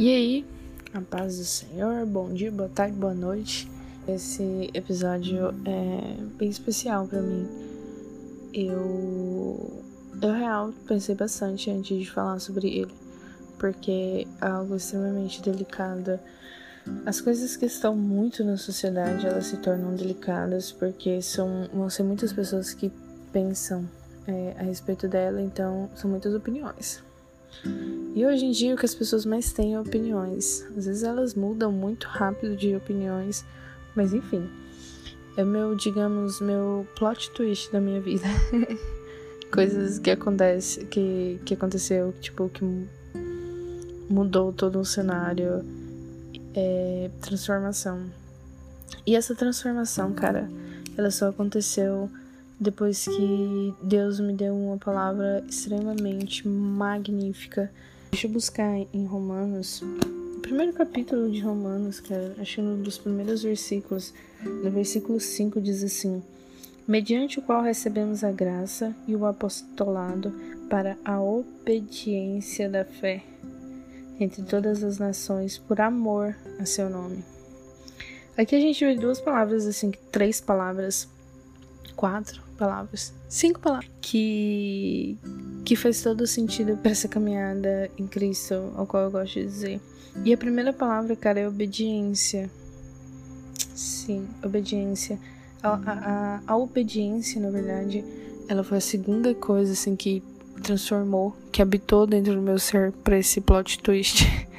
E aí, a paz do Senhor, bom dia, boa tarde, boa noite. Esse episódio é bem especial para mim. Eu, eu real pensei bastante antes de falar sobre ele, porque é algo extremamente delicado. As coisas que estão muito na sociedade, elas se tornam delicadas porque são vão ser muitas pessoas que pensam é, a respeito dela, então são muitas opiniões. E hoje em dia o que as pessoas mais têm é opiniões. Às vezes elas mudam muito rápido de opiniões, mas enfim. É meu, digamos, meu plot twist da minha vida. Coisas que acontece, que, que aconteceu, tipo, que mudou todo um cenário. É, transformação. E essa transformação, cara, ela só aconteceu depois que Deus me deu uma palavra extremamente magnífica. Deixa eu buscar em Romanos, o primeiro capítulo de Romanos, cara, acho que um dos primeiros versículos, no versículo 5 diz assim: Mediante o qual recebemos a graça e o apostolado para a obediência da fé entre todas as nações por amor a seu nome. Aqui a gente vê duas palavras assim, três palavras quatro palavras, cinco palavras, que, que faz todo sentido para essa caminhada em Cristo, ao qual eu gosto de dizer. E a primeira palavra, cara, é obediência. Sim, obediência. A, a, a obediência, na verdade, ela foi a segunda coisa, assim, que transformou, que habitou dentro do meu ser para esse plot twist.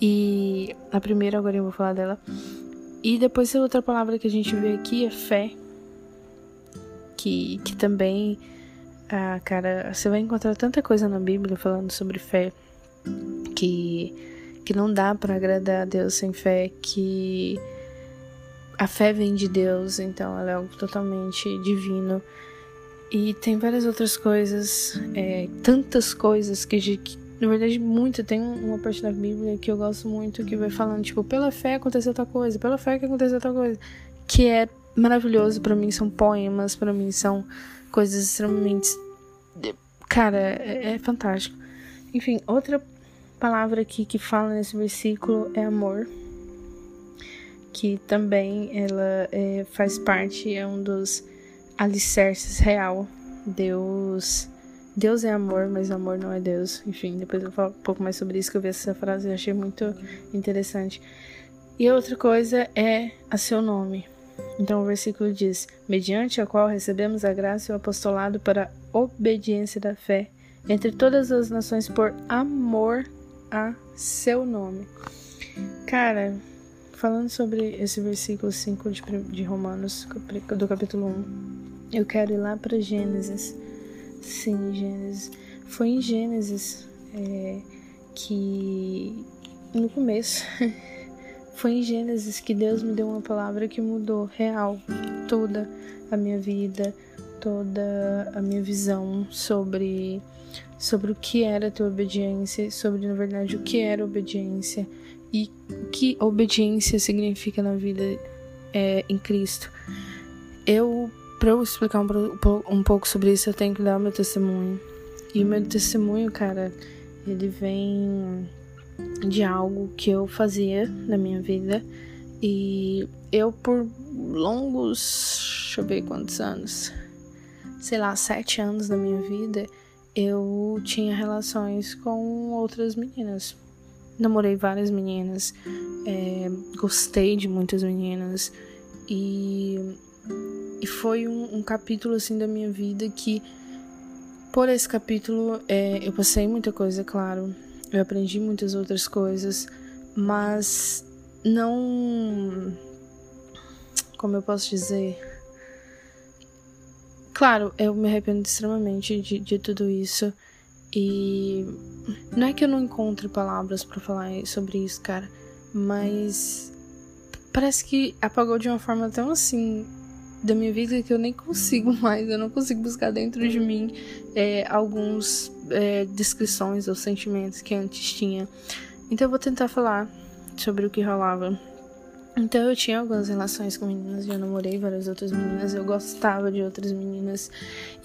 E a primeira, agora eu vou falar dela. E depois a outra palavra que a gente vê aqui é fé que, que também, ah, cara, você vai encontrar tanta coisa na Bíblia falando sobre fé que, que não dá para agradar a Deus sem fé, que a fé vem de Deus, então ela é algo totalmente divino. E tem várias outras coisas, é, tantas coisas que, que, na verdade, muito. Tem uma parte da Bíblia que eu gosto muito que vai falando, tipo, pela fé aconteceu tal coisa, pela fé que aconteceu tal coisa. Que é maravilhoso para mim, são poemas, para mim são coisas extremamente. Cara, é, é, fantástico. Enfim, outra palavra aqui que fala nesse versículo é amor, que também ela é, faz parte, é um dos alicerces real. Deus. Deus é amor, mas amor não é Deus. Enfim, depois eu falo um pouco mais sobre isso, que eu vi essa frase e achei muito interessante. E outra coisa é a seu nome. Então o versículo diz: mediante a qual recebemos a graça e o apostolado para a obediência da fé entre todas as nações por amor a seu nome. Cara, falando sobre esse versículo 5 de, de Romanos, do capítulo 1, eu quero ir lá para Gênesis. Sim, Gênesis. Foi em Gênesis é, que, no começo, Foi em Gênesis que Deus me deu uma palavra que mudou real toda a minha vida, toda a minha visão sobre sobre o que era ter obediência, sobre na verdade o que era obediência e o que obediência significa na vida é, em Cristo. Eu para eu explicar um, um pouco sobre isso, eu tenho que dar meu testemunho. E o meu testemunho, cara, ele vem de algo que eu fazia na minha vida. E eu por longos, deixa eu ver quantos anos, sei lá, sete anos da minha vida, eu tinha relações com outras meninas. Namorei várias meninas, é, gostei de muitas meninas. E, e foi um, um, capítulo assim da minha vida que por esse capítulo é, eu passei muita coisa, claro, eu aprendi muitas outras coisas, mas não. Como eu posso dizer? Claro, eu me arrependo extremamente de, de tudo isso. E não é que eu não encontre palavras para falar sobre isso, cara, mas parece que apagou de uma forma tão assim da minha vida que eu nem consigo mais, eu não consigo buscar dentro de mim é, alguns é, descrições ou sentimentos que antes tinha. Então eu vou tentar falar sobre o que rolava. Então eu tinha algumas relações com meninas, eu namorei várias outras meninas, eu gostava de outras meninas.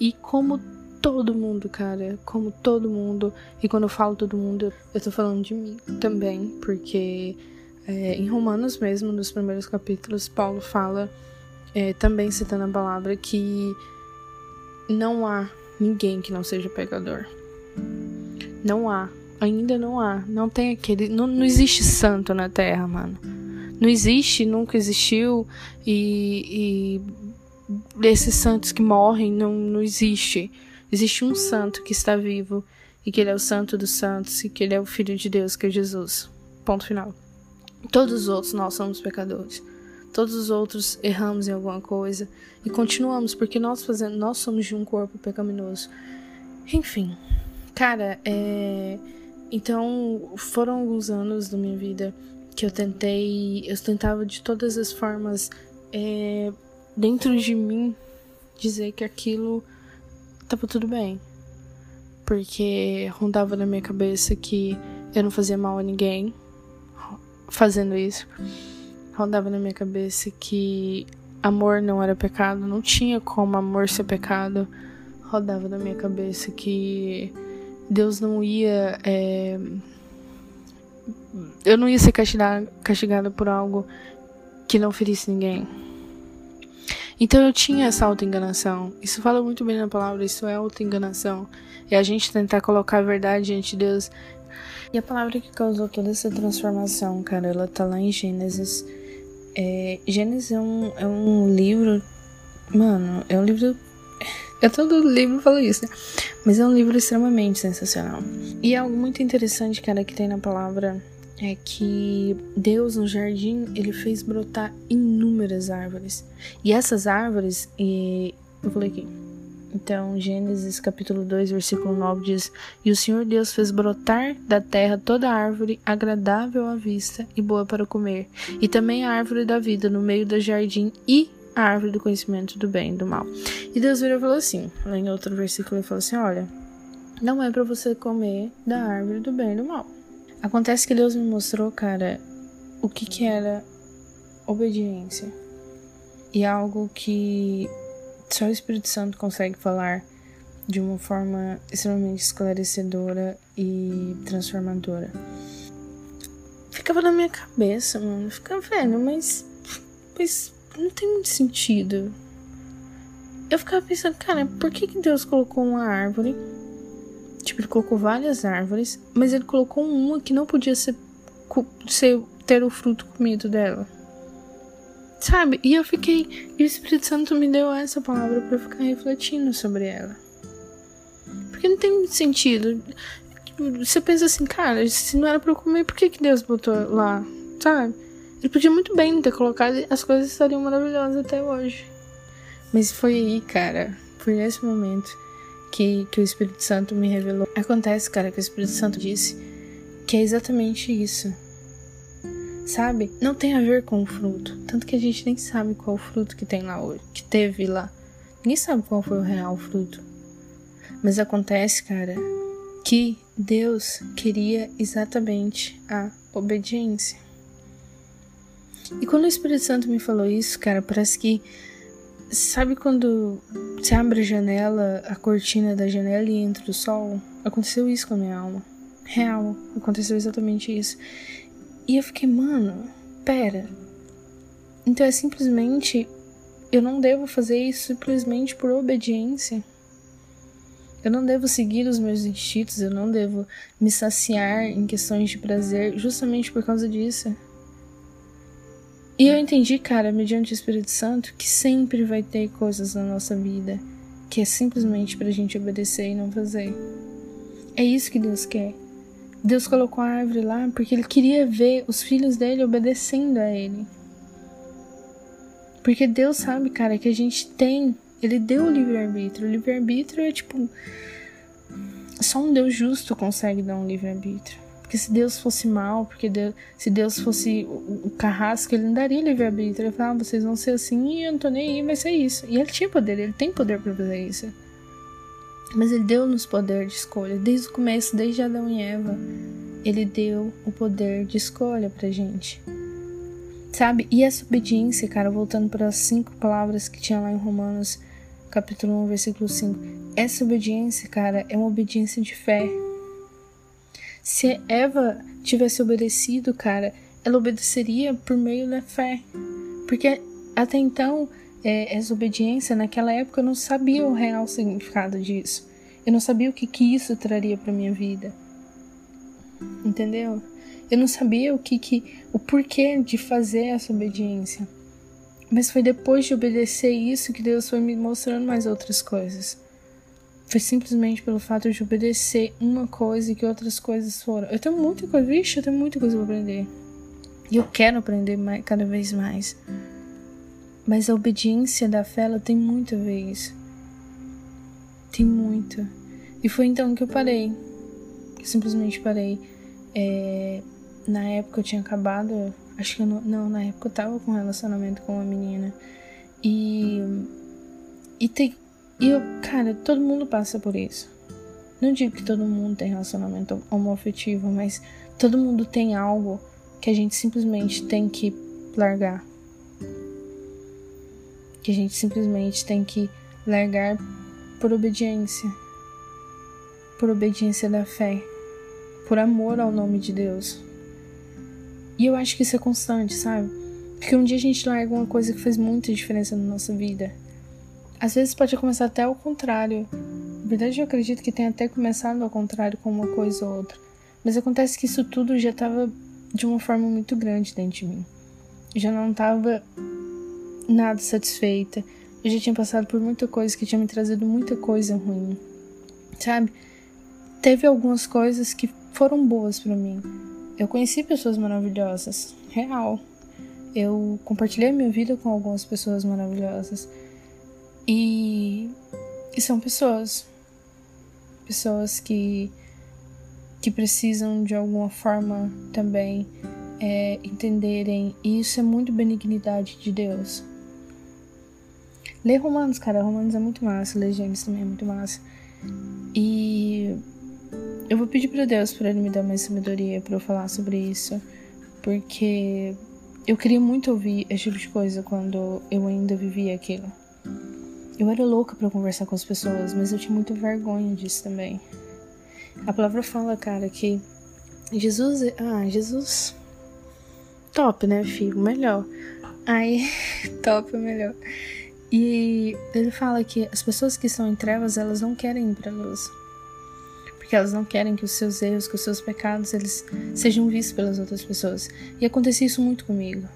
E como todo mundo, cara. Como todo mundo. E quando eu falo todo mundo, eu tô falando de mim também. Porque é, em Romanos mesmo, nos primeiros capítulos, Paulo fala, é, também citando a palavra, que não há ninguém que não seja pecador. Não há. Ainda não há. Não tem aquele. Não, não existe santo na terra, mano. Não existe, nunca existiu. E, e esses santos que morrem não, não existe. Existe um santo que está vivo. E que ele é o santo dos santos. E que ele é o filho de Deus, que é Jesus. Ponto final. Todos os outros nós somos pecadores. Todos os outros erramos em alguma coisa e continuamos porque nós fazendo, nós somos de um corpo pecaminoso. Enfim, cara, é... então foram alguns anos da minha vida que eu tentei, eu tentava de todas as formas é... dentro de mim dizer que aquilo tava tudo bem, porque rondava na minha cabeça que eu não fazia mal a ninguém fazendo isso rondava na minha cabeça que amor não era pecado, não tinha como amor ser pecado. Rodava na minha cabeça que Deus não ia. É... Eu não ia ser castigada, castigada por algo que não ferisse ninguém. Então eu tinha essa auto-enganação. Isso fala muito bem na palavra, isso é auto-enganação. É a gente tentar colocar a verdade diante de Deus. E a palavra que causou toda essa transformação, cara, ela tá lá em Gênesis é, Gênesis é um, é um livro. Mano, é um livro. É todo livro falo isso, né? Mas é um livro extremamente sensacional. E algo muito interessante, cara, que tem na palavra é que Deus no jardim ele fez brotar inúmeras árvores. E essas árvores, e eu falei aqui, então, Gênesis capítulo 2, versículo 9 diz: E o Senhor Deus fez brotar da terra toda árvore agradável à vista e boa para comer, e também a árvore da vida no meio do jardim e a árvore do conhecimento do bem e do mal. E Deus virou e falou assim: em outro versículo, ele falou assim: Olha, não é para você comer da árvore do bem e do mal. Acontece que Deus me mostrou, cara, o que, que era obediência. E algo que só o Espírito Santo consegue falar de uma forma extremamente esclarecedora e transformadora. Ficava na minha cabeça, mano. Ficava, velho, mas. Mas não tem muito sentido. Eu ficava pensando, cara, por que, que Deus colocou uma árvore? Tipo, ele colocou várias árvores, mas ele colocou uma que não podia ser, ser ter o fruto comido dela. Sabe? E eu fiquei. E o Espírito Santo me deu essa palavra para ficar refletindo sobre ela. Porque não tem sentido. Você pensa assim, cara, se não era pra eu comer, por que, que Deus botou lá? Sabe? Ele podia muito bem ter colocado as coisas estariam maravilhosas até hoje. Mas foi aí, cara. Foi nesse momento que, que o Espírito Santo me revelou. Acontece, cara, que o Espírito Santo disse que é exatamente isso sabe? Não tem a ver com o fruto. Tanto que a gente nem sabe qual o fruto que tem lá hoje, que teve lá. Ninguém sabe qual foi o real fruto. Mas acontece, cara, que Deus queria exatamente a obediência. E quando o Espírito Santo me falou isso, cara, parece que. Sabe quando você abre a janela, a cortina da janela e entra o sol? Aconteceu isso com a minha alma. Real, aconteceu exatamente isso. E eu fiquei, mano, pera. Então é simplesmente. Eu não devo fazer isso simplesmente por obediência. Eu não devo seguir os meus instintos, eu não devo me saciar em questões de prazer justamente por causa disso. E eu entendi, cara, mediante o Espírito Santo, que sempre vai ter coisas na nossa vida que é simplesmente pra gente obedecer e não fazer. É isso que Deus quer. Deus colocou a árvore lá porque ele queria ver os filhos dele obedecendo a ele. Porque Deus sabe, cara, que a gente tem. Ele deu o livre-arbítrio. O livre-arbítrio é tipo. Só um Deus justo consegue dar um livre-arbítrio. Porque se Deus fosse mal, porque Deus, se Deus fosse o, carrasco, ele não daria livre-arbítrio. Ele falava, ah, vocês vão ser assim e eu não tô nem aí, vai ser isso. E ele tinha poder, ele tem poder para fazer isso. Mas ele deu-nos poder de escolha. Desde o começo, desde Adão e Eva, ele deu o poder de escolha pra gente. Sabe? E essa obediência, cara, voltando para as cinco palavras que tinha lá em Romanos, capítulo 1, versículo 5. essa obediência, cara, é uma obediência de fé. Se Eva tivesse obedecido, cara, ela obedeceria por meio da fé. Porque até então, é, essa obediência, naquela época, eu não sabia o real significado disso. Eu não sabia o que, que isso traria para minha vida. Entendeu? Eu não sabia o que, que o porquê de fazer essa obediência. Mas foi depois de obedecer isso que Deus foi me mostrando mais outras coisas. Foi simplesmente pelo fato de obedecer uma coisa e que outras coisas foram. Eu tenho muita coisa, vixe, eu tenho muita coisa pra aprender. E eu quero aprender mais, cada vez mais. Mas a obediência da fé, ela tem muito a ver isso. Tem muito. E foi então que eu parei. Eu simplesmente parei. É, na época eu tinha acabado. Acho que eu não. Não, na época eu tava com um relacionamento com uma menina. E. E tem. E eu, cara, todo mundo passa por isso. Não digo que todo mundo tem relacionamento homoafetivo, mas todo mundo tem algo que a gente simplesmente tem que largar. Que a gente simplesmente tem que largar por obediência. Por obediência da fé. Por amor ao nome de Deus. E eu acho que isso é constante, sabe? Porque um dia a gente larga uma coisa que faz muita diferença na nossa vida. Às vezes pode começar até ao contrário. Na verdade, eu acredito que tenha até começado ao contrário com uma coisa ou outra. Mas acontece que isso tudo já estava de uma forma muito grande dentro de mim. Já não estava nada satisfeita. Eu já tinha passado por muita coisa que tinha me trazido muita coisa ruim. Sabe? Teve algumas coisas que foram boas para mim, eu conheci pessoas maravilhosas, real. Eu compartilhei minha vida com algumas pessoas maravilhosas. E, e são pessoas. Pessoas que, que precisam de alguma forma também é, entenderem. E isso é muito benignidade de Deus. Ler Romanos, cara. Romanos é muito massa. Gênesis também é muito massa. E eu vou pedir para Deus para ele me dar mais sabedoria para eu falar sobre isso, porque eu queria muito ouvir esse tipo de coisa quando eu ainda vivia aquilo. Eu era louca para conversar com as pessoas, mas eu tinha muita vergonha disso também. A palavra fala, cara, que Jesus, é... ah, Jesus top, né, filho? Melhor. Aí, top é melhor. E ele fala que as pessoas que estão em trevas, elas não querem ir pra luz porque elas não querem que os seus erros, que os seus pecados, eles sejam vistos pelas outras pessoas. E acontecia isso muito comigo.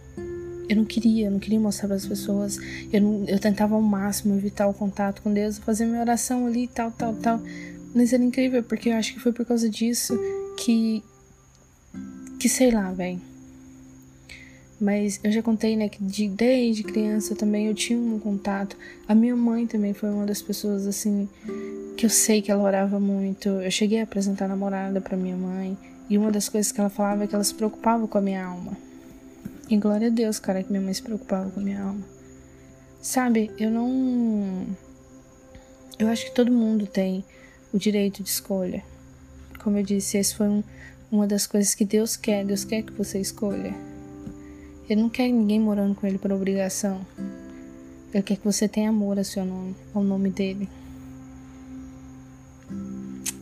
Eu não queria, eu não queria mostrar para as pessoas. Eu, não, eu tentava ao máximo evitar o contato com Deus, fazer minha oração ali, tal, tal, tal. Mas era incrível, porque eu acho que foi por causa disso que. Que sei lá, velho. Mas eu já contei, né, que de, desde criança também eu tinha um contato. A minha mãe também foi uma das pessoas, assim, que eu sei que ela orava muito. Eu cheguei a apresentar a namorada para minha mãe, e uma das coisas que ela falava é que ela se preocupava com a minha alma. E glória a Deus, cara, que minha mãe se preocupava com a minha alma. Sabe, eu não. Eu acho que todo mundo tem o direito de escolha. Como eu disse, esse foi um, uma das coisas que Deus quer. Deus quer que você escolha. Ele não quer ninguém morando com ele por obrigação. Ele quer que você tenha amor a seu nome, ao nome dele.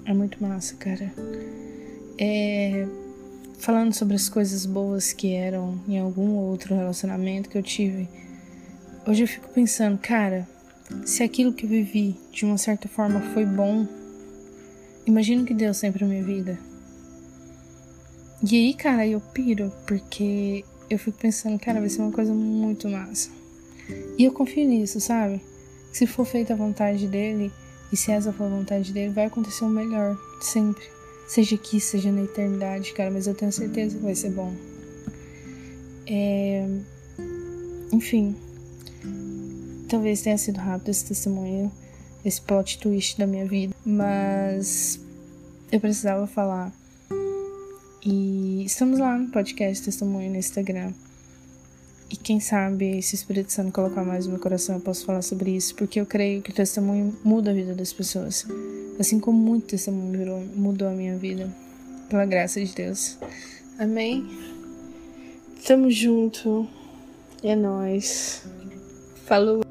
É muito massa, cara. É, falando sobre as coisas boas que eram em algum outro relacionamento que eu tive, hoje eu fico pensando, cara, se aquilo que eu vivi de uma certa forma foi bom, imagino que Deus sempre pra minha vida. E aí, cara, eu piro, porque eu fico pensando, cara, vai ser uma coisa muito massa. E eu confio nisso, sabe? Se for feita a vontade dele, e se essa for a vontade dele, vai acontecer o melhor, sempre. Seja aqui, seja na eternidade, cara, mas eu tenho certeza que vai ser bom. É... Enfim. Talvez tenha sido rápido esse testemunho, esse plot twist da minha vida, mas eu precisava falar. E estamos lá no podcast Testemunho no Instagram. E quem sabe, se o Espírito Santo colocar mais no meu coração, eu posso falar sobre isso, porque eu creio que o testemunho muda a vida das pessoas. Assim como muito testemunho virou, mudou a minha vida. Pela graça de Deus. Amém? Tamo junto. É nós. Falou.